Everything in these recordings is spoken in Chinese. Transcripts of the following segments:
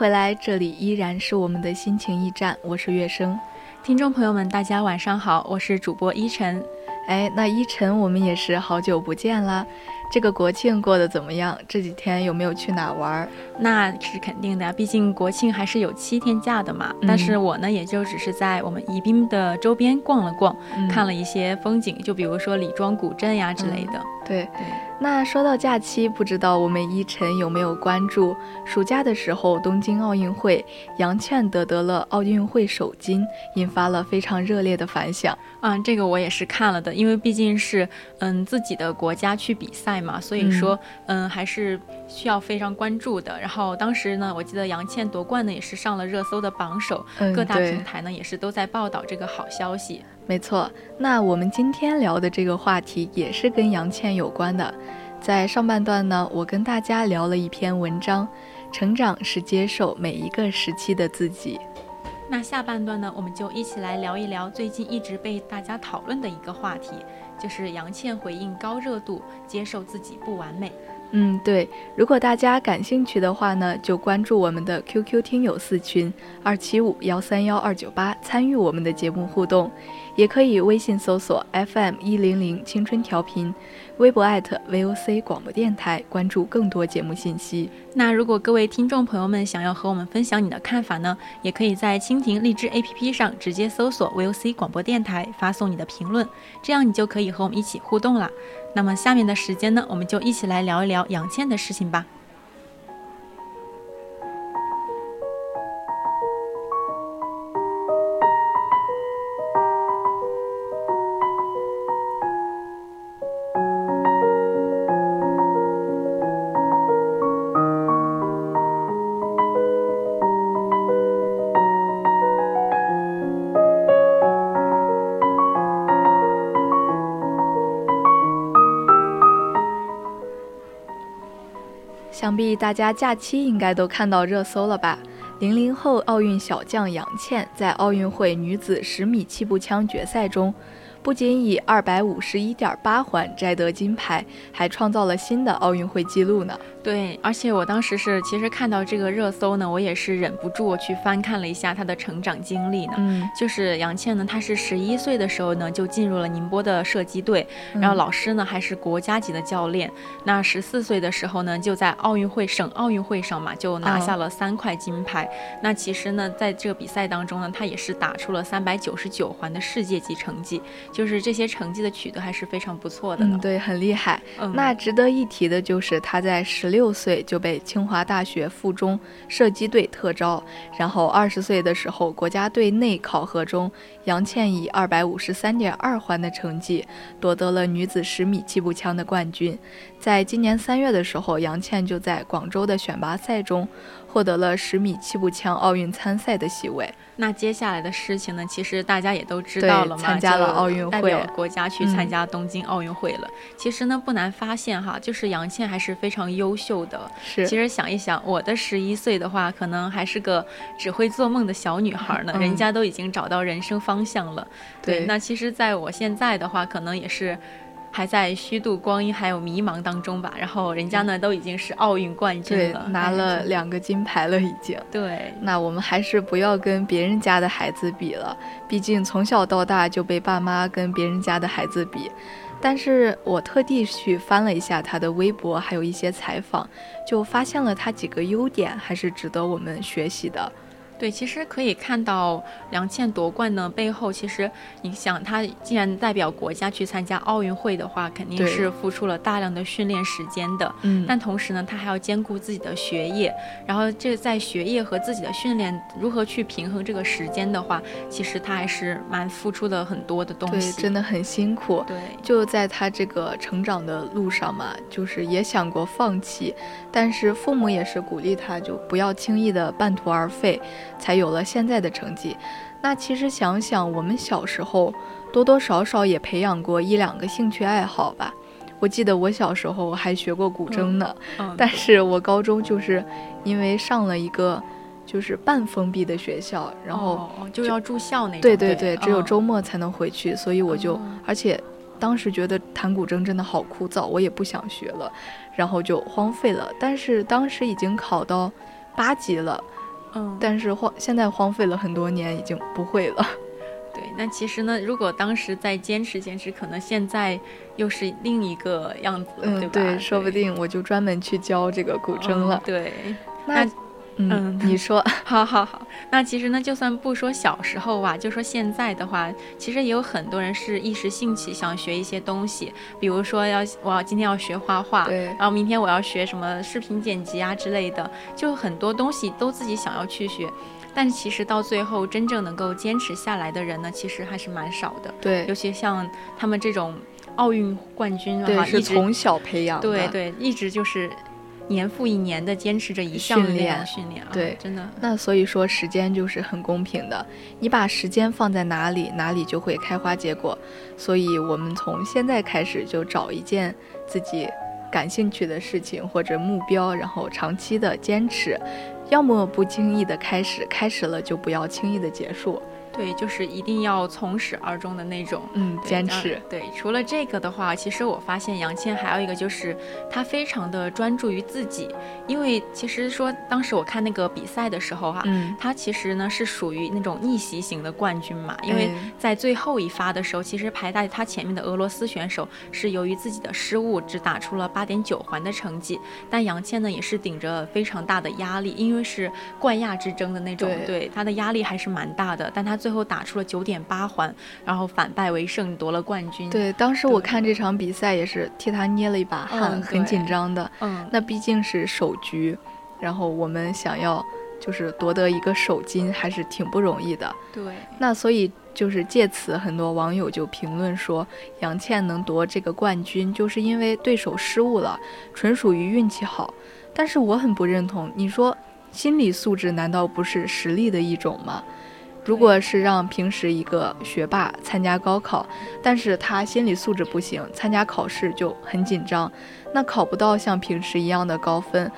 回来，这里依然是我们的心情驿站，我是月生。听众朋友们，大家晚上好，我是主播依晨。哎，那依晨，我们也是好久不见啦。这个国庆过得怎么样？这几天有没有去哪玩？那是肯定的呀，毕竟国庆还是有七天假的嘛。但是我呢，也就只是在我们宜宾的周边逛了逛，看了一些风景，就比如说李庄古镇呀之类的。对对。那说到假期，不知道我们依晨有没有关注？暑假的时候，东京奥运会，杨倩得得了奥运会首金，引发了非常热烈的反响。嗯，这个我也是看了的，因为毕竟是嗯自己的国家去比赛嘛，所以说嗯还是需要非常关注的。然后当时呢，我记得杨倩夺冠呢也是上了热搜的榜首，各大平台呢也是都在报道这个好消息。没错，那我们今天聊的这个话题也是跟杨倩有关的。在上半段呢，我跟大家聊了一篇文章，成长是接受每一个时期的自己。那下半段呢，我们就一起来聊一聊最近一直被大家讨论的一个话题，就是杨倩回应高热度，接受自己不完美。嗯，对。如果大家感兴趣的话呢，就关注我们的 QQ 听友四群二七五幺三幺二九八，参与我们的节目互动。也可以微信搜索 FM 一零零青春调频，微博 @VOC 广播电台，关注更多节目信息。那如果各位听众朋友们想要和我们分享你的看法呢，也可以在蜻蜓荔枝 APP 上直接搜索 VOC 广播电台，发送你的评论，这样你就可以和我们一起互动了。那么下面的时间呢，我们就一起来聊一聊杨倩的事情吧。想必大家假期应该都看到热搜了吧？零零后奥运小将杨倩在奥运会女子十米气步枪决赛中。不仅以二百五十一点八环摘得金牌，还创造了新的奥运会纪录呢。对，而且我当时是其实看到这个热搜呢，我也是忍不住去翻看了一下她的成长经历呢。嗯，就是杨倩呢，她是十一岁的时候呢就进入了宁波的射击队，然后老师呢还是国家级的教练。那十四岁的时候呢，就在奥运会省奥运会上嘛，就拿下了三块金牌。那其实呢，在这个比赛当中呢，她也是打出了三百九十九环的世界级成绩。就是这些成绩的取得还是非常不错的，嗯，对，很厉害。那值得一提的就是他在十六岁就被清华大学附中射击队特招，然后二十岁的时候国家队内考核中，杨倩以二百五十三点二环的成绩夺得了女子十米气步枪的冠军。在今年三月的时候，杨倩就在广州的选拔赛中获得了十米气步枪奥运参赛的席位。那接下来的事情呢？其实大家也都知道了嘛，参加了奥运会，代表国家去参加东京奥运会了。其实呢，不难发现哈，就是杨倩还是非常优秀的。是，其实想一想，我的十一岁的话，可能还是个只会做梦的小女孩呢，人家都已经找到人生方向了。对，那其实在我现在的话，可能也是。还在虚度光阴，还有迷茫当中吧。然后人家呢都已经是奥运冠军了，拿了两个金牌了已经。对，那我们还是不要跟别人家的孩子比了，毕竟从小到大就被爸妈跟别人家的孩子比。但是我特地去翻了一下他的微博，还有一些采访，就发现了他几个优点，还是值得我们学习的。对，其实可以看到梁倩夺冠呢背后，其实你想，她既然代表国家去参加奥运会的话，肯定是付出了大量的训练时间的。嗯，但同时呢，她还要兼顾自己的学业，然后这在学业和自己的训练如何去平衡这个时间的话，其实她还是蛮付出了很多的东西。对，真的很辛苦。对，就在她这个成长的路上嘛，就是也想过放弃，但是父母也是鼓励他，就不要轻易的半途而废。才有了现在的成绩。那其实想想，我们小时候多多少少也培养过一两个兴趣爱好吧。我记得我小时候还学过古筝呢，但是我高中就是因为上了一个就是半封闭的学校，然后就要住校那种。对对对，只有周末才能回去，所以我就而且当时觉得弹古筝真的好枯燥，我也不想学了，然后就荒废了。但是当时已经考到八级了。嗯，但是荒现在荒废了很多年，已经不会了。对，那其实呢，如果当时再坚持坚持，可能现在又是另一个样子，对吧？对，说不定我就专门去教这个古筝了。对，那。嗯，你说，好好好。那其实呢，就算不说小时候啊，就说现在的话，其实也有很多人是一时兴起想学一些东西，比如说要我要今天要学画画，对，然后明天我要学什么视频剪辑啊之类的，就很多东西都自己想要去学，但是其实到最后真正能够坚持下来的人呢，其实还是蛮少的。对，尤其像他们这种奥运冠军对，是从小培养，对对，一直就是。年复一年的坚持着一项训练，训练，对，真的。那所以说，时间就是很公平的，你把时间放在哪里，哪里就会开花结果。所以，我们从现在开始就找一件自己感兴趣的事情或者目标，然后长期的坚持，要么不经意的开始，开始了就不要轻易的结束。对，就是一定要从始而终的那种，嗯，坚持。对，除了这个的话，其实我发现杨倩还有一个就是，她非常的专注于自己。因为其实说当时我看那个比赛的时候哈，嗯，她其实呢是属于那种逆袭型的冠军嘛。因为在最后一发的时候，其实排在她前面的俄罗斯选手是由于自己的失误，只打出了八点九环的成绩。但杨倩呢也是顶着非常大的压力，因为是冠亚之争的那种，对她的压力还是蛮大的。但她最后打出了九点八环，然后反败为胜，夺了冠军。对，当时我看这场比赛也是替他捏了一把汗，很紧张的。嗯，那毕竟是首局，然后我们想要就是夺得一个首金，还是挺不容易的。对，那所以就是借此，很多网友就评论说，杨倩能夺这个冠军，就是因为对手失误了，纯属于运气好。但是我很不认同，你说心理素质难道不是实力的一种吗？如果是让平时一个学霸参加高考，但是他心理素质不行，参加考试就很紧张，那考不到像平时一样的高分，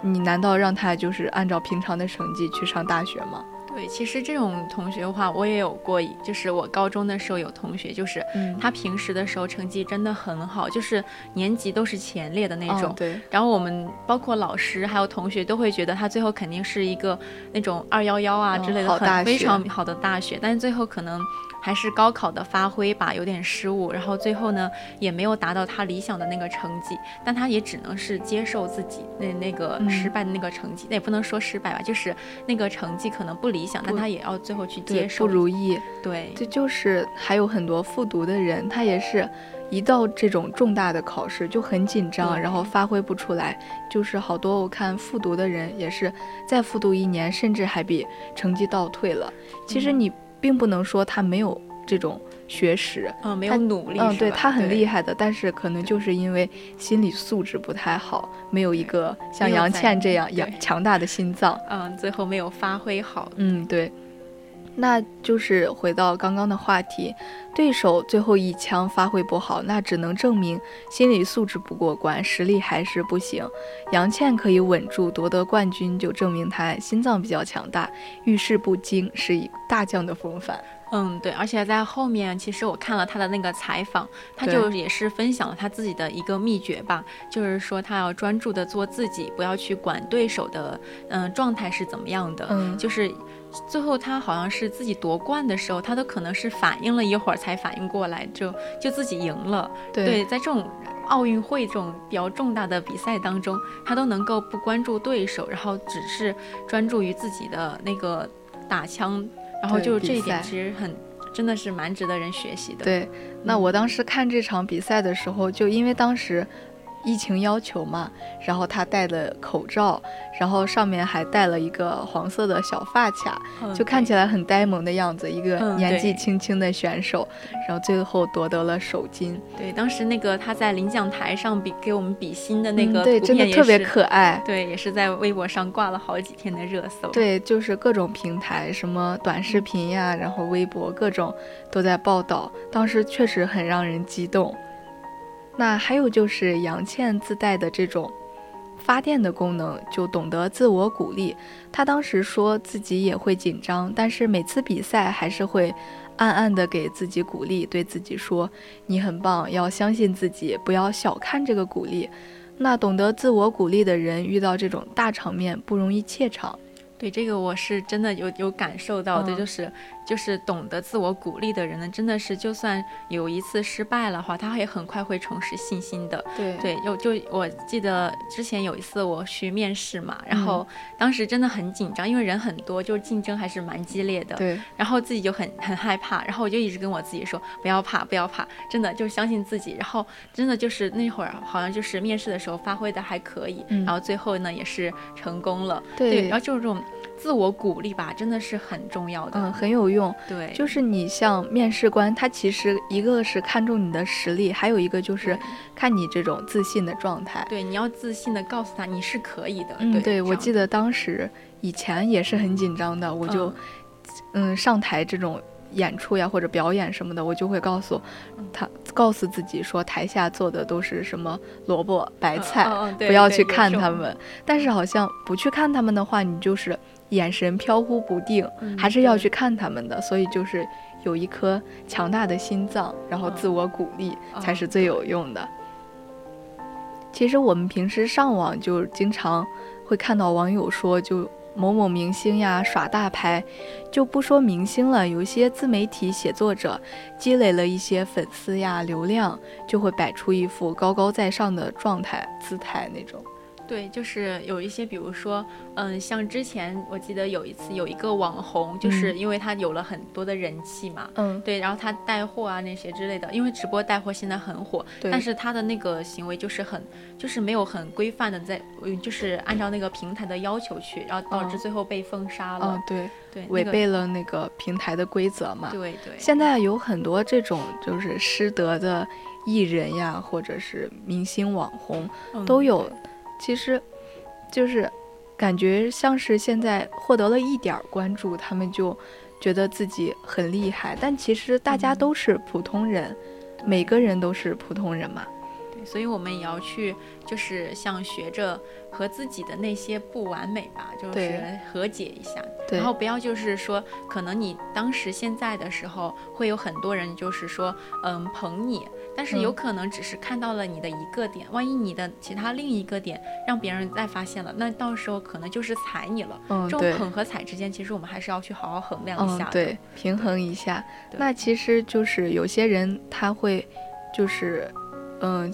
你难道让他就是按照平常的成绩去上大学吗？对，其实这种同学的话，我也有过，就是我高中的时候有同学，就是他平时的时候成绩真的很好，就是年级都是前列的那种。对。然后我们包括老师还有同学都会觉得他最后肯定是一个那种二幺幺啊之类的很非常好的大学，但是最后可能。还是高考的发挥吧，有点失误，然后最后呢也没有达到他理想的那个成绩，但他也只能是接受自己那那个失败的那个成绩，那也不能说失败吧，就是那个成绩可能不理想，但他也要最后去接受。不如意，对，这就是还有很多复读的人，他也是一到这种重大的考试就很紧张，然后发挥不出来，就是好多我看复读的人也是再复读一年，甚至还比成绩倒退了。其实你。并不能说他没有这种学识，嗯，没有努力，嗯，对他很厉害的，但是可能就是因为心理素质不太好，没有一个像杨倩这样强强大的心脏，嗯，最后没有发挥好，嗯，对。那就是回到刚刚的话题，对手最后一枪发挥不好，那只能证明心理素质不过关，实力还是不行。杨倩可以稳住夺得冠军，就证明她心脏比较强大，遇事不惊，是以大将的风范。嗯，对，而且在后面，其实我看了他的那个采访，他就也是分享了他自己的一个秘诀吧，就是说他要专注的做自己，不要去管对手的嗯状态是怎么样的，嗯，就是。最后他好像是自己夺冠的时候，他都可能是反应了一会儿才反应过来，就就自己赢了。对，在这种奥运会这种比较重大的比赛当中，他都能够不关注对手，然后只是专注于自己的那个打枪，然后就这一点其实很真的是蛮值得人学习的。对，那我当时看这场比赛的时候，就因为当时。疫情要求嘛，然后他戴了口罩，然后上面还戴了一个黄色的小发卡，就看起来很呆萌的样子。一个年纪轻轻的选手，然后最后夺得了首金。对，当时那个他在领奖台上比给我们比心的那个对，真的特别可爱。对，也是在微博上挂了好几天的热搜。对，就是各种平台，什么短视频呀，然后微博各种都在报道。当时确实很让人激动。那还有就是杨倩自带的这种发电的功能，就懂得自我鼓励。她当时说自己也会紧张，但是每次比赛还是会暗暗的给自己鼓励，对自己说：“你很棒，要相信自己，不要小看这个鼓励。”那懂得自我鼓励的人，遇到这种大场面不容易怯场。对这个我是真的有有感受到的，就是就是懂得自我鼓励的人呢，真的是就算有一次失败了话，他也很快会重拾信心的。对对，有就我记得之前有一次我去面试嘛，然后当时真的很紧张，因为人很多，就是竞争还是蛮激烈的。对，然后自己就很很害怕，然后我就一直跟我自己说不要怕，不要怕，真的就相信自己。然后真的就是那会儿好像就是面试的时候发挥的还可以，然后最后呢也是成功了。对，然后就是这种。自我鼓励吧，真的是很重要的，嗯，很有用。对，就是你像面试官，他其实一个是看重你的实力，还有一个就是看你这种自信的状态。对，你要自信的告诉他你是可以的。嗯，对，我记得当时以前也是很紧张的，我就嗯上台这种演出呀或者表演什么的，我就会告诉他，告诉自己说台下坐的都是什么萝卜白菜，不要去看他们。但是好像不去看他们的话，你就是。眼神飘忽不定，还是要去看他们的，所以就是有一颗强大的心脏，然后自我鼓励才是最有用的。其实我们平时上网就经常会看到网友说，就某某明星呀耍大牌，就不说明星了，有一些自媒体写作者积累了一些粉丝呀流量，就会摆出一副高高在上的状态姿态那种。对，就是有一些，比如说，嗯，像之前我记得有一次有一个网红，就是因为他有了很多的人气嘛，嗯，对，然后他带货啊那些之类的，因为直播带货现在很火，但是他的那个行为就是很，就是没有很规范的在，就是按照那个平台的要求去，然后导致最后被封杀了，对对，违背了那个平台的规则嘛，对对。现在有很多这种就是失德的艺人呀，或者是明星网红都有。其实，就是感觉像是现在获得了一点关注，他们就觉得自己很厉害。但其实大家都是普通人，每个人都是普通人嘛。对，所以我们也要去，就是像学着和自己的那些不完美吧，就是和解一下。然后不要就是说，可能你当时现在的时候，会有很多人就是说，嗯，捧你。但是有可能只是看到了你的一个点，万一你的其他另一个点让别人再发现了，那到时候可能就是踩你了。嗯，这种捧和踩之间，其实我们还是要去好好衡量一下，对，平衡一下。那其实就是有些人他会，就是，嗯，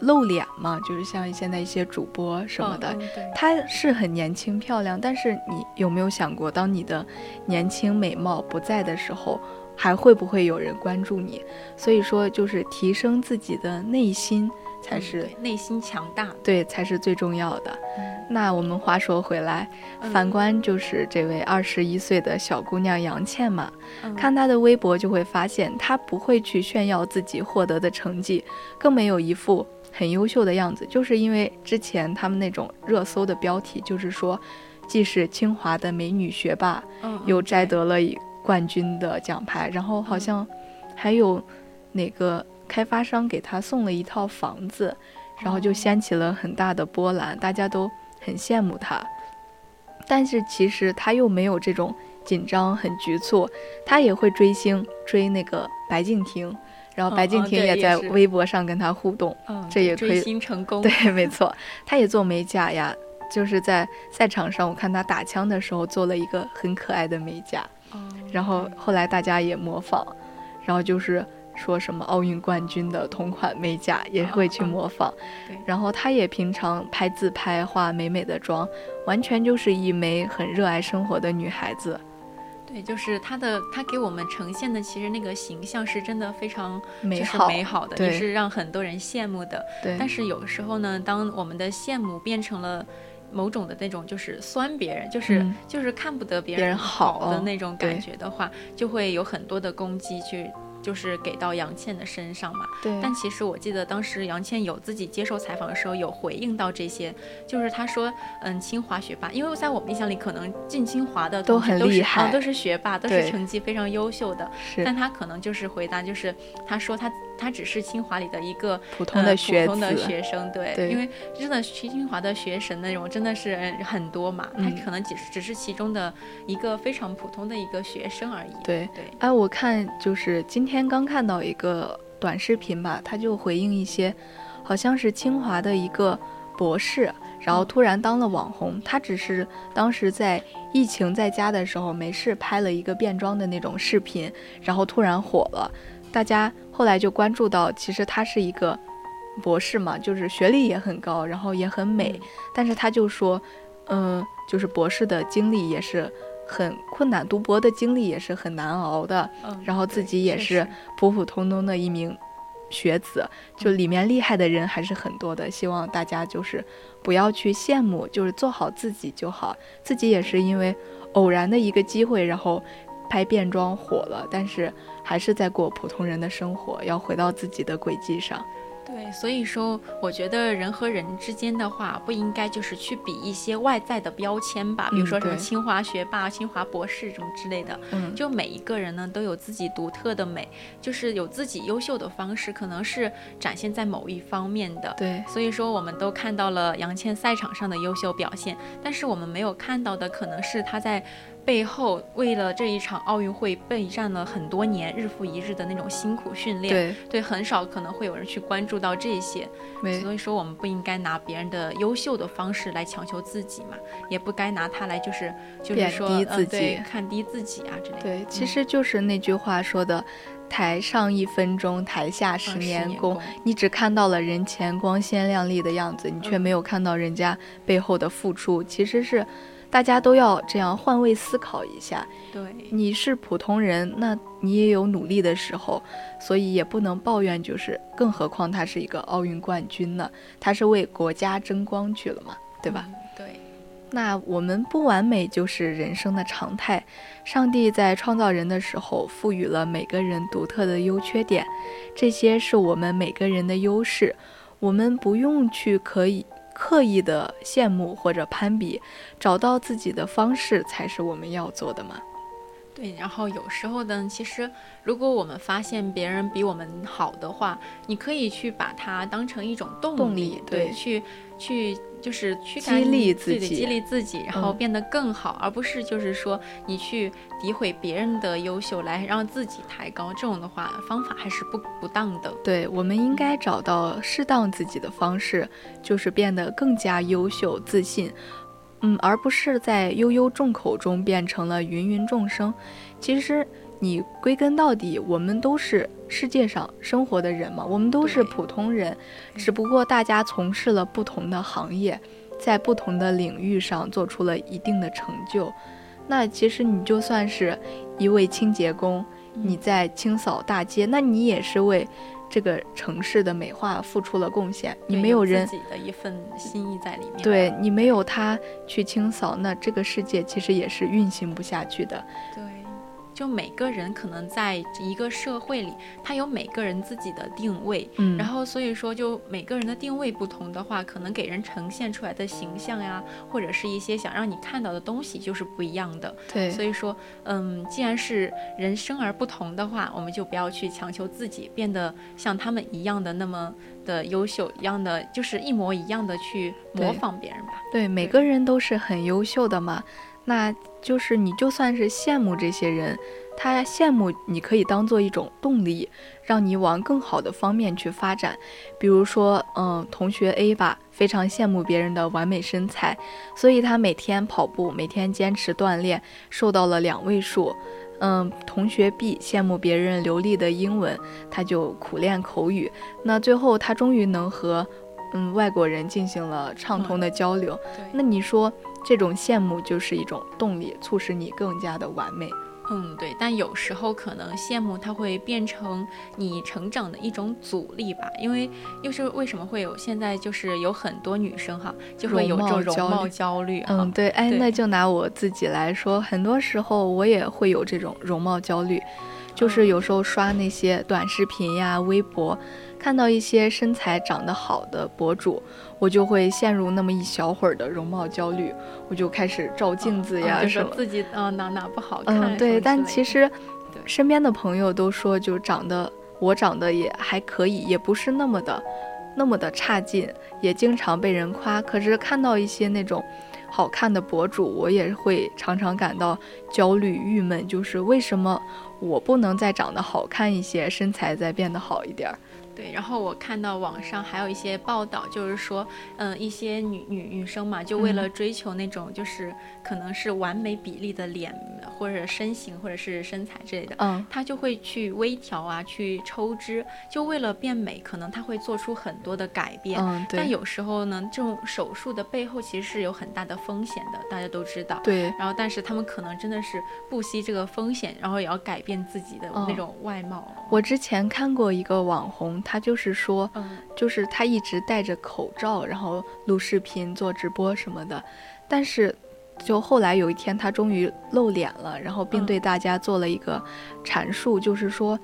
露脸嘛，就是像现在一些主播什么的，他是很年轻漂亮，但是你有没有想过，当你的年轻美貌不在的时候？还会不会有人关注你？所以说，就是提升自己的内心才是内心强大，对，才是最重要的。那我们话说回来，反观就是这位二十一岁的小姑娘杨倩嘛，看她的微博就会发现，她不会去炫耀自己获得的成绩，更没有一副很优秀的样子。就是因为之前他们那种热搜的标题，就是说，既是清华的美女学霸，又摘得了一。冠军的奖牌，然后好像还有哪个开发商给他送了一套房子，然后就掀起了很大的波澜，大家都很羡慕他。但是其实他又没有这种紧张、很局促，他也会追星，追那个白敬亭，然后白敬亭也在微博上跟他互动，这也可以追星成功。对，没错，他也做美甲呀。就是在赛场上，我看他打枪的时候做了一个很可爱的美甲，然后后来大家也模仿，然后就是说什么奥运冠军的同款美甲也会去模仿，然后她也平常拍自拍，化美美的妆，完全就是一枚很热爱生活的女孩子。对，就是她的，她给我们呈现的，其实那个形象是真的非常美好，美好的，也是让很多人羡慕的。对。但是有时候呢，当我们的羡慕变成了某种的那种，就是酸别人，就是就是看不得别人好的那种感觉的话，就会有很多的攻击去。就是给到杨倩的身上嘛，对。但其实我记得当时杨倩有自己接受采访的时候有回应到这些，就是她说，嗯，清华学霸，因为在我们印象里，可能进清华的都很厉害，都是学霸，都是成绩非常优秀的。是。但她可能就是回答，就是她说她她只是清华里的一个普通的学普通的学生，对。因为真的去清华的学神那种真的是很多嘛，他可能只只是其中的一个非常普通的一个学生而已。对对。哎，我看就是今天。天刚看到一个短视频吧，他就回应一些，好像是清华的一个博士，然后突然当了网红。他只是当时在疫情在家的时候没事拍了一个变装的那种视频，然后突然火了。大家后来就关注到，其实他是一个博士嘛，就是学历也很高，然后也很美。但是他就说，嗯，就是博士的经历也是。很困难，读博的经历也是很难熬的。嗯，然后自己也是普普通通的一名学子，就里面厉害的人还是很多的。希望大家就是不要去羡慕，就是做好自己就好。自己也是因为偶然的一个机会，然后拍变装火了，但是还是在过普通人的生活，要回到自己的轨迹上。对，所以说，我觉得人和人之间的话，不应该就是去比一些外在的标签吧，比如说什么清华学霸、清华博士什么之类的。嗯，就每一个人呢，都有自己独特的美，就是有自己优秀的方式，可能是展现在某一方面的。对，所以说，我们都看到了杨倩赛场上的优秀表现，但是我们没有看到的，可能是她在。背后为了这一场奥运会备战了很多年，日复一日的那种辛苦训练，对对，很少可能会有人去关注到这些，所以说我们不应该拿别人的优秀的方式来强求自己嘛，也不该拿它来就是就是说贬低自己、看低自己啊之类的。对，其实就是那句话说的，台上一分钟，台下十年功。你只看到了人前光鲜亮丽的样子，你却没有看到人家背后的付出，其实是。大家都要这样换位思考一下。对，你是普通人，那你也有努力的时候，所以也不能抱怨。就是，更何况他是一个奥运冠军呢，他是为国家争光去了嘛，对吧？对。那我们不完美就是人生的常态。上帝在创造人的时候，赋予了每个人独特的优缺点，这些是我们每个人的优势，我们不用去可以。刻意的羡慕或者攀比，找到自己的方式才是我们要做的嘛。对，然后有时候呢，其实如果我们发现别人比我们好的话，你可以去把它当成一种动力，对，去去就是去激励自己，激励自己，然后变得更好，而不是就是说你去诋毁别人的优秀来让自己抬高，这种的话方法还是不不当的。对，我们应该找到适当自己的方式，就是变得更加优秀、自信。嗯，而不是在悠悠众口中变成了芸芸众生。其实你归根到底，我们都是世界上生活的人嘛，我们都是普通人，只不过大家从事了不同的行业，在不同的领域上做出了一定的成就。那其实你就算是一位清洁工，你在清扫大街，那你也是为。这个城市的美化付出了贡献，你没有人自己的一份心意在里面。对你没有他去清扫，那这个世界其实也是运行不下去的。对。就每个人可能在一个社会里，他有每个人自己的定位，嗯，然后所以说就每个人的定位不同的话，可能给人呈现出来的形象呀，或者是一些想让你看到的东西就是不一样的。对，所以说，嗯，既然是人生而不同的话，我们就不要去强求自己变得像他们一样的那么的优秀，一样的就是一模一样的去模仿别人吧。对，每个人都是很优秀的嘛。那就是你就算是羡慕这些人，他羡慕你可以当做一种动力，让你往更好的方面去发展。比如说，嗯，同学 A 吧，非常羡慕别人的完美身材，所以他每天跑步，每天坚持锻炼，瘦到了两位数。嗯，同学 B 羡慕别人流利的英文，他就苦练口语。那最后他终于能和嗯外国人进行了畅通的交流。那你说这种羡慕就是一种动力，促使你更加的完美。嗯，对，但有时候可能羡慕它会变成你成长的一种阻力吧，因为又是为什么会有现在就是有很多女生哈，就会有这种容貌焦虑。嗯，对，哎，那就拿我自己来说，很多时候我也会有这种容貌焦虑，就是有时候刷那些短视频呀、微博。看到一些身材长得好的博主，我就会陷入那么一小会儿的容貌焦虑，我就开始照镜子呀，说自己嗯哪哪不好看。嗯，对，但其实身边的朋友都说，就长得我长得也还可以，也不是那么的那么的差劲，也经常被人夸。可是看到一些那种好看的博主，我也会常常感到焦虑、郁闷，就是为什么我不能再长得好看一些，身材再变得好一点儿？对，然后我看到网上还有一些报道，就是说，嗯，一些女女女生嘛，就为了追求那种就是可能是完美比例的脸或者身形或者是身材之类的，嗯，她就会去微调啊，去抽脂，就为了变美，可能她会做出很多的改变。嗯，对。但有时候呢，这种手术的背后其实是有很大的风险的，大家都知道。对。然后，但是他们可能真的是不惜这个风险，然后也要改变自己的那种外貌。我之前看过一个网红。他就是说，就是他一直戴着口罩，然后录视频、做直播什么的。但是，就后来有一天，他终于露脸了，然后并对大家做了一个阐述，就是说，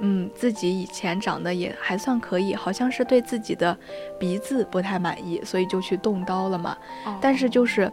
嗯，自己以前长得也还算可以，好像是对自己的鼻子不太满意，所以就去动刀了嘛。但是就是，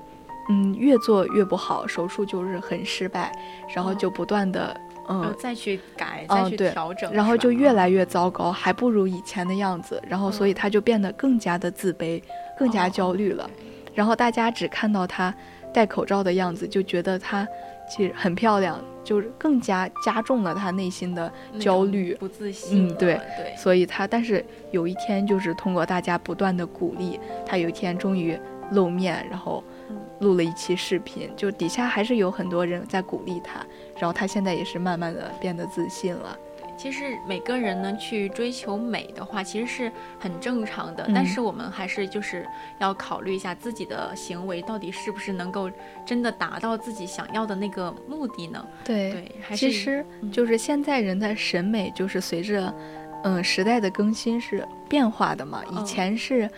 嗯，越做越不好，手术就是很失败，然后就不断的。嗯，再去改，再去调整，然后就越来越糟糕，还不如以前的样子。然后，所以他就变得更加的自卑，更加焦虑了。然后大家只看到他戴口罩的样子，就觉得他其实很漂亮，就是更加加重了他内心的焦虑、不自信。嗯，对对。所以他，但是有一天，就是通过大家不断的鼓励，他有一天终于露面，然后。录了一期视频，就底下还是有很多人在鼓励他，然后他现在也是慢慢的变得自信了。对，其实每个人呢去追求美的话，其实是很正常的，但是我们还是就是要考虑一下自己的行为到底是不是能够真的达到自己想要的那个目的呢？对对，其实就是现在人的审美就是随着嗯时代的更新是变化的嘛，以前是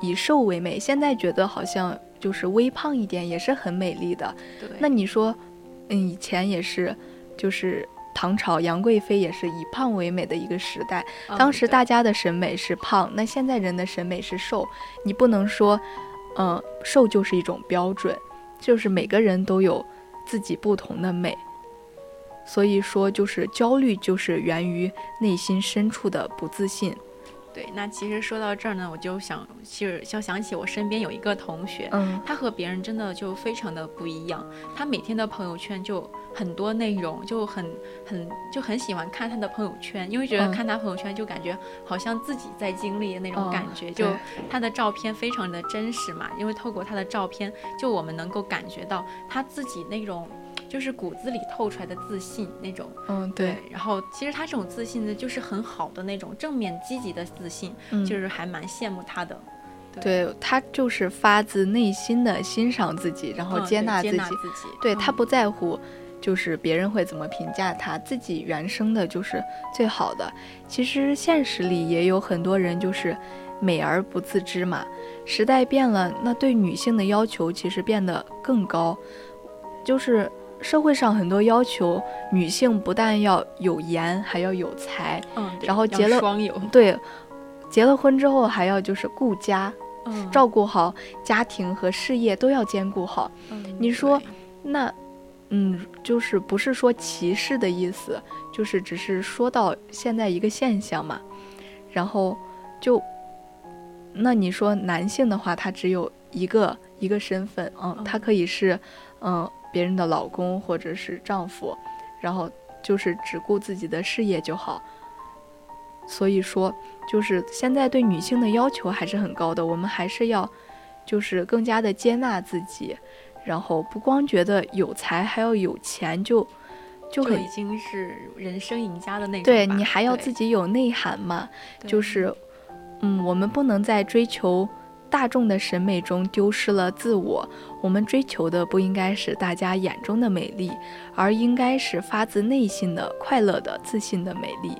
以瘦为美，现在觉得好像。就是微胖一点也是很美丽的。那你说，嗯，以前也是，就是唐朝杨贵妃也是以胖为美的一个时代。当时大家的审美是胖，那现在人的审美是瘦。你不能说，嗯，瘦就是一种标准，就是每个人都有自己不同的美。所以说，就是焦虑就是源于内心深处的不自信。对，那其实说到这儿呢，我就想，其实就想起我身边有一个同学，嗯，他和别人真的就非常的不一样。他每天的朋友圈就很多内容，就很很就很喜欢看他的朋友圈，因为觉得看他朋友圈就感觉好像自己在经历的那种感觉。就他的照片非常的真实嘛，因为透过他的照片，就我们能够感觉到他自己那种。就是骨子里透出来的自信那种，嗯对。然后其实他这种自信呢，就是很好的那种正面积极的自信，就是还蛮羡慕他的。对他就是发自内心的欣赏自己，然后接纳自己。对他不在乎，就是别人会怎么评价他，自己原生的就是最好的。其实现实里也有很多人就是美而不自知嘛。时代变了，那对女性的要求其实变得更高，就是。社会上很多要求，女性不但要有颜，还要有才，嗯，然后结了双有，对，结了婚之后还要就是顾家，嗯，照顾好家庭和事业都要兼顾好。你说，那，嗯，就是不是说歧视的意思，就是只是说到现在一个现象嘛。然后就，那你说男性的话，他只有一个一个身份，嗯，他可以是，嗯。别人的老公或者是丈夫，然后就是只顾自己的事业就好。所以说，就是现在对女性的要求还是很高的，我们还是要，就是更加的接纳自己，然后不光觉得有才还要有钱就，就很已经是人生赢家的那种。对你还要自己有内涵嘛，就是，嗯，我们不能再追求大众的审美中丢失了自我，我们追求的不应该是大家眼中的美丽，而应该是发自内心的快乐的、自信的美丽。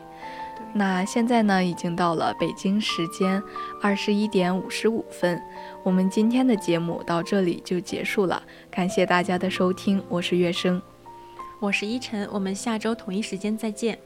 那现在呢，已经到了北京时间二十一点五十五分，我们今天的节目到这里就结束了，感谢大家的收听，我是月生，我是依晨，我们下周同一时间再见。